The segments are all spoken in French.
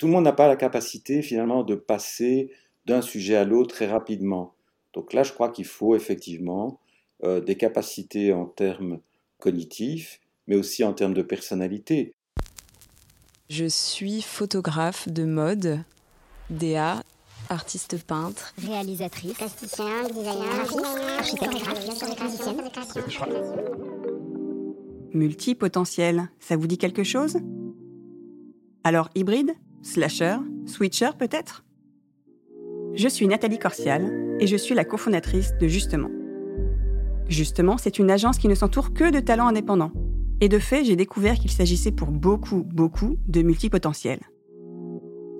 tout le monde n'a pas la capacité finalement de passer d'un sujet à l'autre très rapidement. Donc là, je crois qu'il faut effectivement euh, des capacités en termes cognitifs, mais aussi en termes de personnalité. Je suis photographe de mode, DA, artiste peintre, réalisatrice, plasticien, designer, architecte, Multipotentiel, ça vous dit quelque chose? Alors hybride? Slasher? Switcher peut-être? Je suis Nathalie Corsial et je suis la cofondatrice de Justement. Justement, c'est une agence qui ne s'entoure que de talents indépendants. Et de fait, j'ai découvert qu'il s'agissait pour beaucoup, beaucoup de multipotentiels.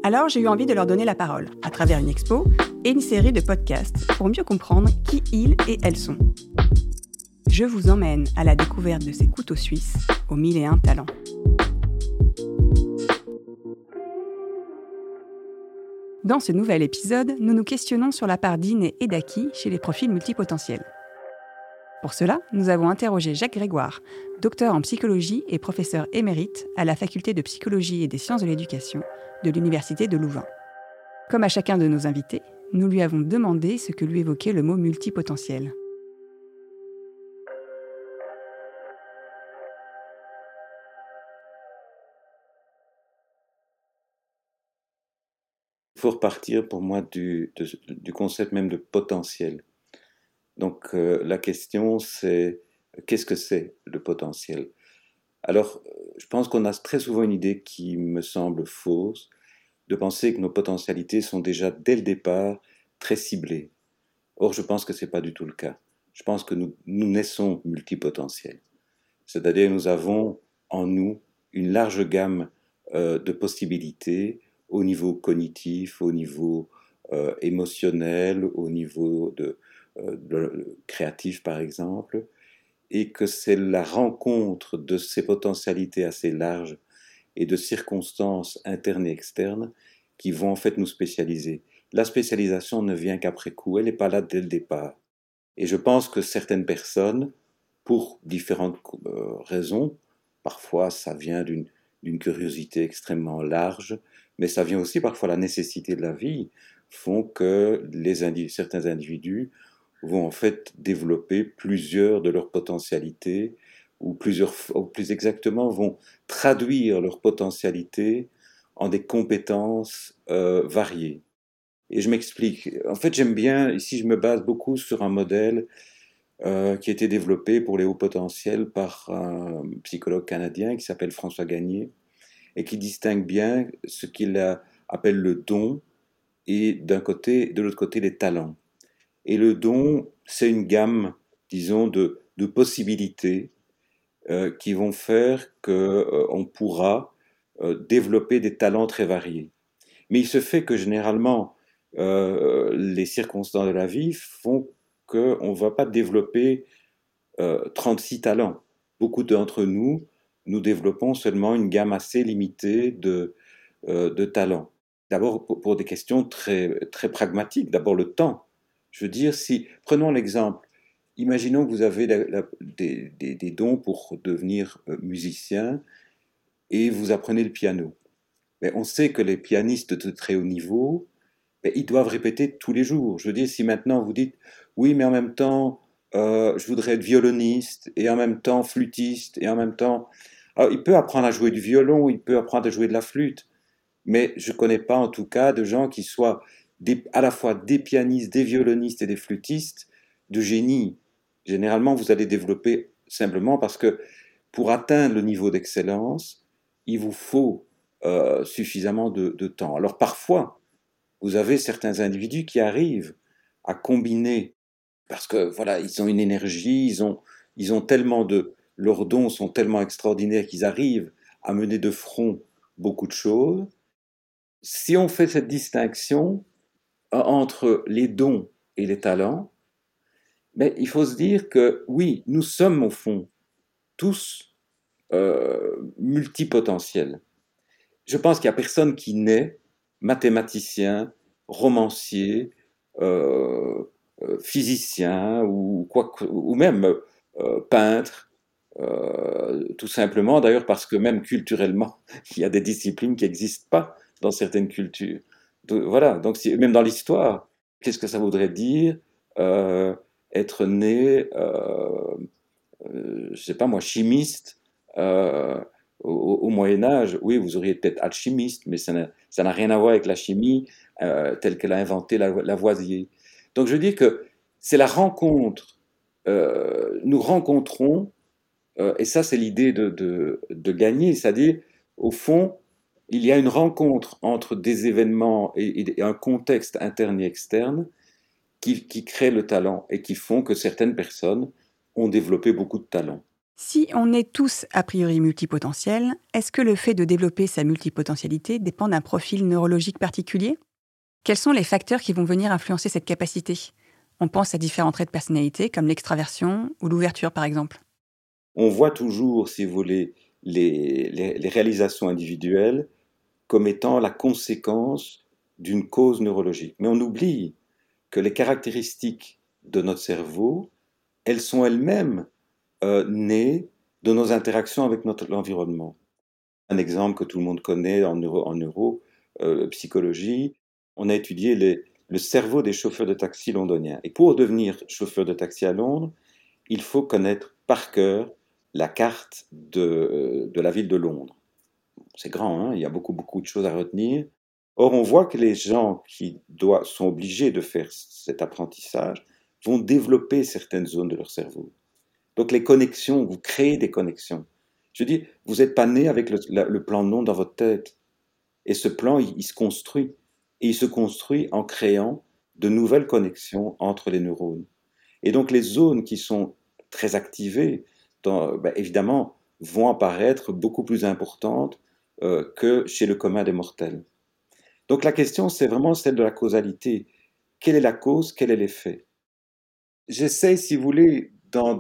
Alors j'ai eu envie de leur donner la parole à travers une expo et une série de podcasts pour mieux comprendre qui ils et elles sont. Je vous emmène à la découverte de ces couteaux suisses aux mille et un talents. Dans ce nouvel épisode, nous nous questionnons sur la part d'inné et d'acquis chez les profils multipotentiels. Pour cela, nous avons interrogé Jacques Grégoire, docteur en psychologie et professeur émérite à la faculté de psychologie et des sciences de l'éducation de l'Université de Louvain. Comme à chacun de nos invités, nous lui avons demandé ce que lui évoquait le mot multipotentiel. Faut repartir pour moi du, concept même de potentiel. Donc euh, la question c'est qu'est-ce que c'est le potentiel? Alors je pense qu'on a très souvent une idée qui me semble fausse de penser que nos potentialités sont déjà dès le départ très ciblées. Or je pense que ce n'est pas du tout le cas. Je pense que nous, naissons multipotentiels. C'est-à-dire nous avons en nous une large gamme euh, de possibilités au niveau cognitif, au niveau euh, émotionnel, au niveau de, euh, créatif par exemple, et que c'est la rencontre de ces potentialités assez larges et de circonstances internes et externes qui vont en fait nous spécialiser. La spécialisation ne vient qu'après coup, elle n'est pas là dès le départ. Et je pense que certaines personnes, pour différentes euh, raisons, parfois ça vient d'une curiosité extrêmement large, mais ça vient aussi parfois la nécessité de la vie, font que certains individus vont en fait développer plusieurs de leurs potentialités, ou plusieurs, plus exactement, vont traduire leurs potentialités en des compétences euh, variées. Et je m'explique. En fait, j'aime bien, ici je me base beaucoup sur un modèle euh, qui a été développé pour les hauts potentiels par un psychologue canadien qui s'appelle François Gagné, et qui distingue bien ce qu'il appelle le don et d'un côté, de l'autre côté, les talents. Et le don, c'est une gamme, disons, de, possibilités euh, qui vont faire qu'on euh, pourra euh, développer des talents très variés. Mais il se fait que généralement, les circonstances de la vie font qu'on ne va pas développer 36 talents. Beaucoup d'entre nous nous développons seulement une gamme assez limitée de, euh, de talents. D'abord pour, des questions très, très pragmatiques. D'abord le temps. Je veux dire, si prenons l'exemple, imaginons que vous avez des, des, dons pour devenir euh, musicien et vous apprenez le piano. Mais on sait que les pianistes de très haut niveau, ils doivent répéter tous les jours. Je veux dire, si maintenant vous dites, oui, mais en même temps, euh, je voudrais être violoniste et en même temps flûtiste et en même temps il peut apprendre à jouer du violon, il peut apprendre à jouer de la flûte, mais je ne connais pas en tout cas de gens qui soient à la fois des pianistes, des violonistes et des flûtistes de génie. Généralement, vous allez développer simplement parce que pour atteindre le niveau d'excellence, il vous faut euh, suffisamment de, de, temps. Alors parfois, vous avez certains individus qui arrivent à combiner, parce que voilà, ils ont une énergie, ils ont, ils ont tellement de, leurs dons sont tellement extraordinaires qu'ils arrivent à mener de front beaucoup de choses. Si on fait cette distinction euh, entre les dons et les talents, mais il faut se dire que oui, nous sommes au fond tous euh, multipotentiels. Je pense qu'il n'y a personne qui naît mathématicien, romancier, euh, physicien ou, même peintre tout simplement, d'ailleurs, parce que même culturellement, il y a des disciplines qui n'existent pas dans certaines cultures. voilà, donc même dans l'histoire, qu'est-ce que ça voudrait dire euh, être né, euh, euh, je sais pas moi, chimiste euh, au, Moyen Âge? Oui, vous auriez peut-être alchimiste, mais ça n'a rien à voir avec la chimie telle qu'elle a inventé Lavoisier. Donc je dis que c'est la rencontre. nous rencontrons, et ça c'est l'idée de, de, gagner, c'est-à-dire au fond, il y a une rencontre entre des événements et, un contexte interne et externe qui, qui créent le talent et qui font que certaines personnes ont développé beaucoup de talent. Si on est tous a priori multipotentiels, est-ce que le fait de développer sa multipotentialité dépend d'un profil neurologique particulier? Quels sont les facteurs qui vont venir influencer cette capacité? On pense à différents traits de personnalité comme l'extraversion ou l'ouverture par exemple. On voit toujours, si vous voulez, les, réalisations individuelles comme étant la conséquence d'une cause neurologique. Mais on oublie que les caractéristiques de notre cerveau, elles sont elles-mêmes euh, nées de nos interactions avec notre environnement. Un exemple que tout le monde connaît en neuro, euh, on a étudié le cerveau des chauffeurs de taxi londoniens. Et pour devenir chauffeur de taxi à Londres, il faut connaître par cœur la carte de, de la ville de Londres c'est grand, hein, il y a beaucoup, beaucoup de choses à retenir. Or, on voit que les gens qui doivent, sont obligés de faire cet apprentissage vont développer certaines zones de leur cerveau. Donc, les connexions, vous créez des connexions. Je dis, vous n'êtes pas né avec le, plan de nom dans votre tête. Et ce plan, il, se construit. Et il se construit en créant de nouvelles connexions entre les neurones. Et donc, les zones qui sont très activées, ben, évidemment, vont apparaître beaucoup plus importantes euh, que chez le commun des mortels. Donc la question, c'est vraiment celle de la causalité. Quelle est la cause? Quel est l'effet? J'essaie, si vous voulez, dans,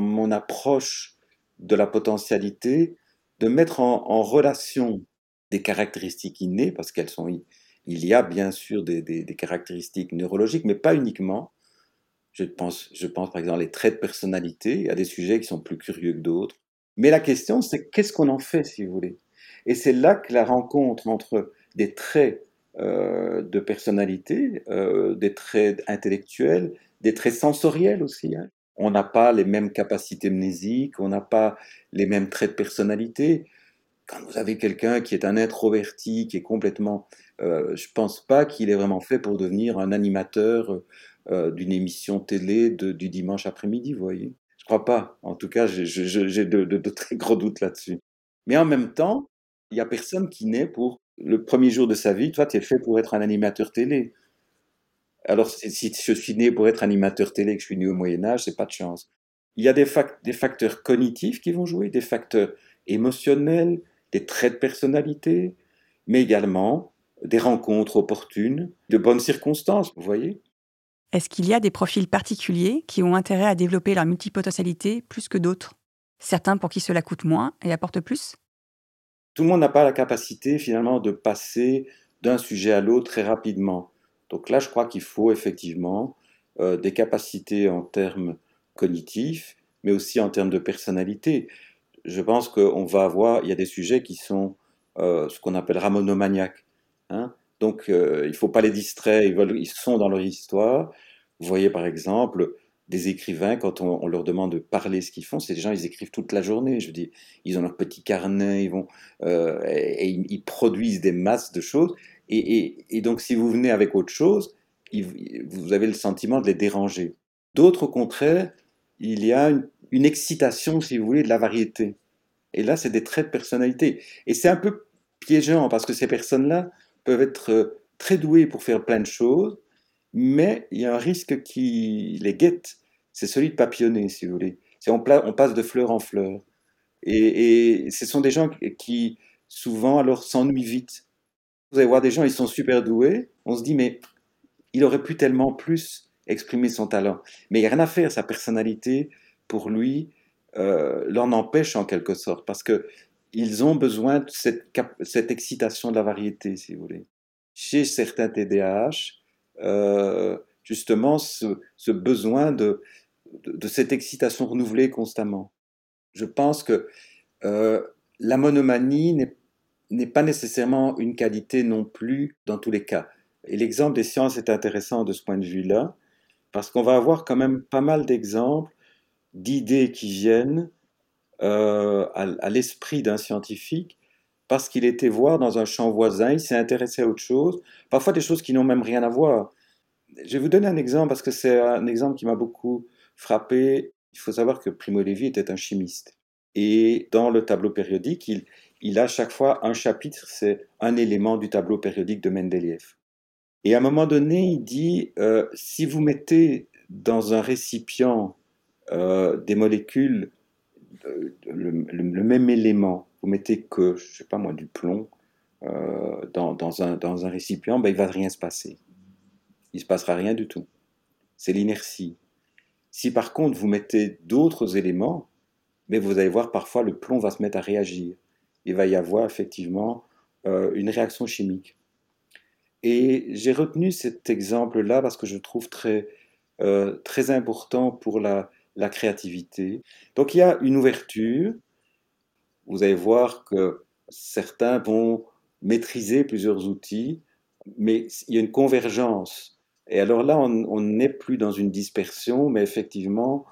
mon approche de la potentialité, de mettre en, relation des caractéristiques innées, parce qu'elles sont, il y a bien sûr des, caractéristiques neurologiques, mais pas uniquement. Je pense, je pense par exemple les traits de personnalité, a des sujets qui sont plus curieux que d'autres. Mais la question, c'est qu'est-ce qu'on en fait, si vous voulez? Et c'est là que la rencontre entre des traits euh, de personnalité, euh, des traits intellectuels, des traits sensoriels aussi. Hein. On n'a pas les mêmes capacités mnésiques, on n'a pas les mêmes traits de personnalité. Quand vous avez quelqu'un qui est un introverti, qui est complètement... Euh, je pense pas qu'il est vraiment fait pour devenir un animateur euh, d'une émission télé du dimanche après-midi, vous voyez. Je crois pas. En tout cas, j'ai de, très gros doutes là-dessus. Mais en même temps, il n'y a personne qui naît pour le premier jour de sa vie. Toi, tu es fait pour être un animateur télé. Alors, si je suis né pour être animateur télé, que je suis né au Moyen Âge, c'est pas de chance. Il y a des, des facteurs cognitifs qui vont jouer, des facteurs émotionnels, des traits de personnalité, mais également des rencontres opportunes, de bonnes circonstances, vous voyez Est-ce qu'il y a des profils particuliers qui ont intérêt à développer leur multipotentialité plus que d'autres? Certains pour qui cela coûte moins et apporte plus? Tout le monde n'a pas la capacité finalement de passer d'un sujet à l'autre très rapidement. Donc là, je crois qu'il faut effectivement euh, des capacités en termes cognitifs, mais aussi en termes de personnalité. Je pense qu'on va avoir, il y a des sujets qui sont euh, ce qu'on appellera monomaniaques. Hein Donc euh, il ne faut pas les distraire, ils, sont dans leur histoire. Vous voyez par exemple, des écrivains, quand on, leur demande de parler ce qu'ils font, c'est des gens, ils écrivent toute la journée. Je dis, ils ont leur petit carnet, ils vont euh, et, ils, produisent des masses de choses. Et, donc, si vous venez avec autre chose, vous avez le sentiment de les déranger. D'autres, au contraire, il y a une, excitation, si vous voulez, de la variété. Et là, c'est des traits de personnalité. Et c'est un peu piégeant parce que ces personnes-là peuvent être euh, très douées pour faire plein de choses, mais il y a un risque qui les guette, c'est celui de papillonner, si vous voulez. C'est on, on, passe de fleur en fleur. Et, ce sont des gens qui, souvent, alors s'ennuient vite. Vous allez voir des gens, ils sont super doués, on se dit, mais il aurait pu tellement plus exprimer son talent. Mais il n'y a rien à faire, sa personnalité, pour lui, euh, l'en empêche en quelque sorte, parce que ils ont besoin de cette, excitation de la variété, si vous voulez. Chez certains TDAH, euh, justement ce, besoin de, de, cette excitation renouvelée constamment. Je pense que euh, la monomanie n'est pas nécessairement une qualité non plus dans tous les cas. Et l'exemple des sciences est intéressant de ce point de vue-là, parce qu'on va avoir quand même pas mal d'exemples d'idées qui viennent euh, à, l'esprit d'un scientifique parce qu'il était voir dans un champ voisin, il s'est intéressé à autre chose, parfois des choses qui n'ont même rien à voir. Je vais vous donner un exemple parce que c'est un exemple qui m'a beaucoup frappé. Il faut savoir que Primo Levi était un chimiste. Et dans le tableau périodique, il, il a chaque fois un chapitre, c'est un élément du tableau périodique de Mendeleïev. Et à un moment donné, il dit, euh, si vous mettez dans un récipient euh, des molécules, euh, le, même élément, vous mettez que, je sais pas moi, du plomb dans, dans, un, dans, un, récipient, ben, il va rien se passer. Il se passera rien du tout. C'est l'inertie. Si par contre vous mettez d'autres éléments, mais ben, vous allez voir parfois le plomb va se mettre à réagir. Il va y avoir effectivement une réaction chimique. Et j'ai retenu cet exemple-là parce que je trouve très, euh, très important pour la, la créativité. Donc il y a une ouverture. Vous allez voir que certains vont maîtriser plusieurs outils, mais il y a une convergence. Et alors là, on n'est plus dans une dispersion, mais effectivement,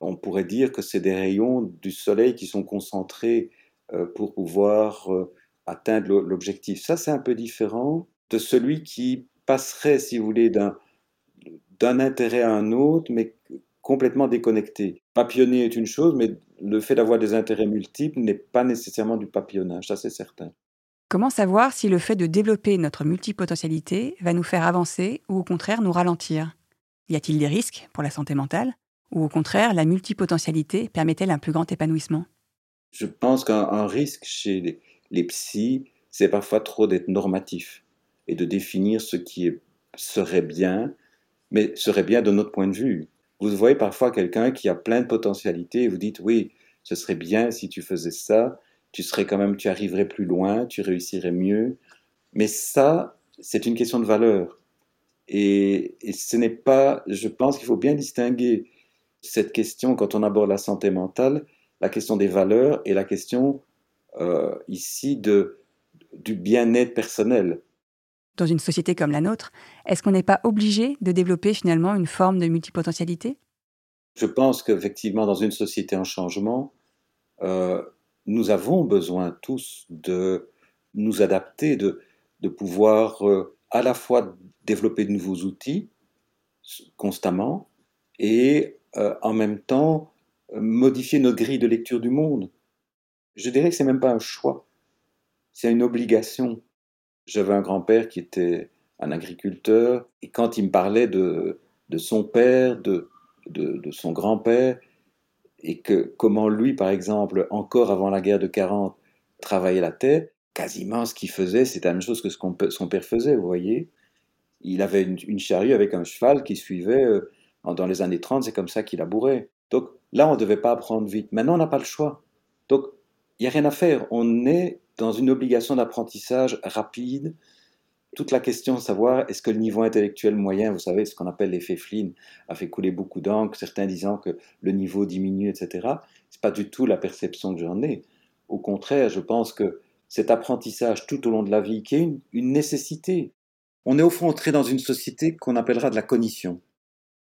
on pourrait dire que c'est des rayons du soleil qui sont concentrés euh, pour pouvoir euh, atteindre l'objectif. Ça, c'est un peu différent de celui qui passerait, si vous voulez, d'un, d'un intérêt à un autre, mais complètement déconnecté. Papillonner est une chose, mais le fait d'avoir des intérêts multiples n'est pas nécessairement du papillonnage, ça c'est certain. Comment savoir si le fait de développer notre multipotentialité va nous faire avancer ou au contraire nous ralentir? Y a-t-il des risques pour la santé mentale? Ou au contraire, la multipotentialité permet-elle un plus grand épanouissement? Je pense qu'un risque chez les, les psys, c'est parfois trop d'être normatif et de définir ce qui serait bien, mais serait bien de notre point de vue. Vous voyez parfois quelqu'un qui a plein de potentialités et vous dites oui, ce serait bien si tu faisais ça, tu serais quand même, tu arriverais plus loin, tu réussirais mieux. Mais ça, c'est une question de valeur. Et, ce n'est pas, je pense qu'il faut bien distinguer cette question quand on aborde la santé mentale, la question des valeurs et la question euh, ici de, du bien-être personnel dans une société comme la nôtre, est-ce qu'on n'est pas obligé de développer finalement une forme de multipotentialité? Je pense qu'effectivement, dans une société en changement, euh, nous avons besoin tous de nous adapter, de, pouvoir euh, à la fois développer de nouveaux outils constamment et euh, en même temps modifier notre grille de lecture du monde. Je dirais que c'est même pas un choix, c'est une obligation j'avais un grand-père qui était un agriculteur, et quand il me parlait de, de son père, de, de, son grand-père, et que comment lui, par exemple, encore avant la guerre de 40, travaillait la terre, quasiment ce qu'il faisait, c'était la même chose que ce que son père faisait, vous voyez. Il avait une, charrue avec un cheval qui suivait euh, dans les années 30, c'est comme ça qu'il labourait. Donc là, on ne devait pas apprendre vite. Maintenant, on n'a pas le choix. Donc, il n'y a rien à faire. On est dans une obligation d'apprentissage rapide. Toute la question de savoir est-ce que le niveau intellectuel moyen, vous savez, ce qu'on appelle l'effet Flynn, a fait couler beaucoup d'encre, certains disant que le niveau diminue, etc. C'est pas du tout la perception que j'en ai. Au contraire, je pense que cet apprentissage tout au long de la vie, qui est une, une nécessité. On est au fond entré dans une société qu'on appellera de la cognition,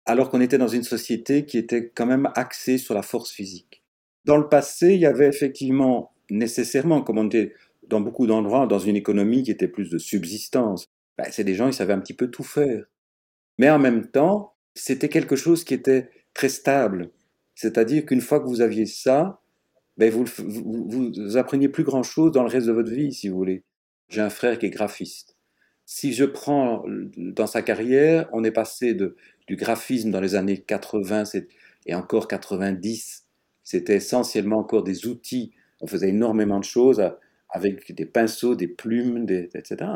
alors qu'on était dans une société qui était quand même axée sur la force physique. Dans le passé, il y avait effectivement nécessairement, comme on était dans beaucoup d'endroits, dans une économie qui était plus de subsistance. Ben, c'est des gens, ils savaient un petit peu tout faire. Mais en même temps, c'était quelque chose qui était très stable. C'est-à-dire qu'une fois que vous aviez ça, ben vous, vous, vous appreniez plus grand-chose dans le reste de votre vie, si vous voulez. J'ai un frère qui est graphiste. Si je prends dans sa carrière, on est passé de, du graphisme dans les années 80 et encore 90, c'était essentiellement encore des outils on faisait énormément de choses avec des pinceaux, des plumes, etc.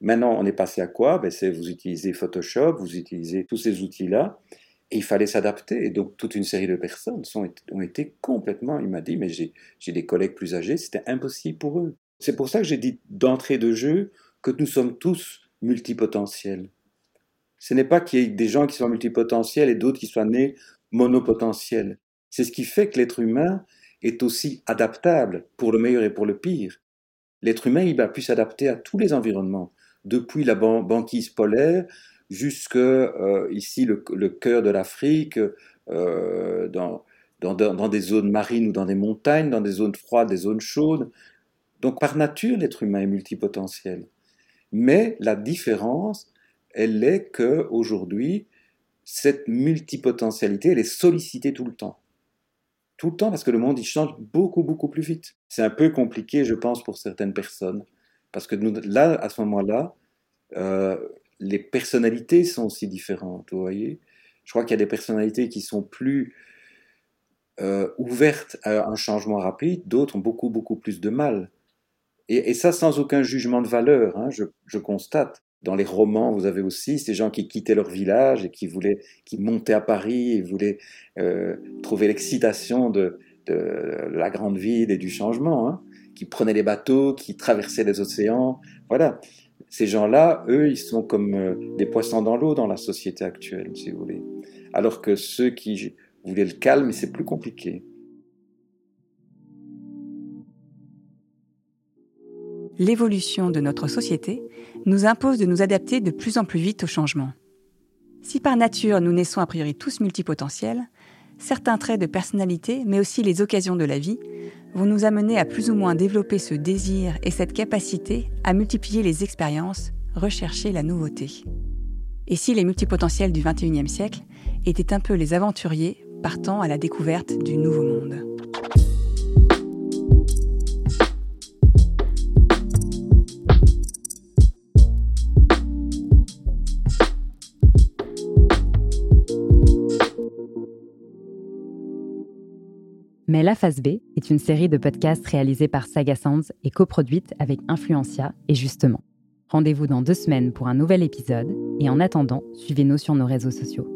Maintenant, on est passé à quoi? Ben, C'est vous utilisez Photoshop, vous utilisez tous ces outils-là, et il fallait s'adapter. Et donc, toute une série de personnes ont été complètement. Il m'a dit, mais j'ai des collègues plus âgés, c'était impossible pour eux. C'est pour ça que j'ai dit d'entrée de jeu que nous sommes tous multipotentiels. Ce n'est pas qu'il y ait des gens qui soient multipotentiels et d'autres qui soient nés monopotentiels. C'est ce qui fait que l'être humain est aussi adaptable pour le meilleur et pour le pire. l'être humain il a pu s'adapter à tous les environnements, depuis la banquise polaire jusque euh, ici le, cœur de l'Afrique, euh, dans, dans, des zones marines ou dans des montagnes, dans des zones froides, des zones chaudes. Donc par nature, l'être humain est multipotentiel. Mais la différence, elle est que aujourd'hui, cette multipotentialité, elle est sollicitée tout le temps. Tout le temps parce que le monde, il change beaucoup, beaucoup plus vite. C'est un peu compliqué, je pense, pour certaines personnes. Parce que là, à ce moment-là, euh, les personnalités sont aussi différentes, vous voyez. Je crois qu'il y a des personnalités qui sont plus euh, ouvertes à un changement rapide, d'autres ont beaucoup, beaucoup plus de mal. Et, ça sans aucun jugement de valeur, hein, je, constate. Dans les romans, vous avez aussi ces gens qui quittaient leur village et qui voulaient, qui montaient à Paris et voulaient euh, trouver l'excitation de, la grande ville et du changement, hein, qui prenaient les bateaux, qui traversaient les océans. Voilà. Ces gens-là, eux, ils sont comme euh, des poissons dans l'eau dans la société actuelle, si vous voulez. Alors que ceux qui voulaient le calme, c'est plus compliqué. L'évolution de notre société nous impose de nous adapter de plus en plus vite au changement. Si par nature nous naissons a priori tous multipotentiels, certains traits de personnalité, mais aussi les occasions de la vie, vont nous amener à plus ou moins développer ce désir et cette capacité à multiplier les expériences, rechercher la nouveauté. Et si les multipotentiels du XXIe siècle étaient un peu les aventuriers partant à la découverte du nouveau monde? Mais La Phase B est une série de podcasts réalisés par Saga Sounds et coproduite avec Influencia et Justement. Rendez-vous dans deux semaines pour un nouvel épisode et en attendant, suivez-nous sur nos réseaux sociaux.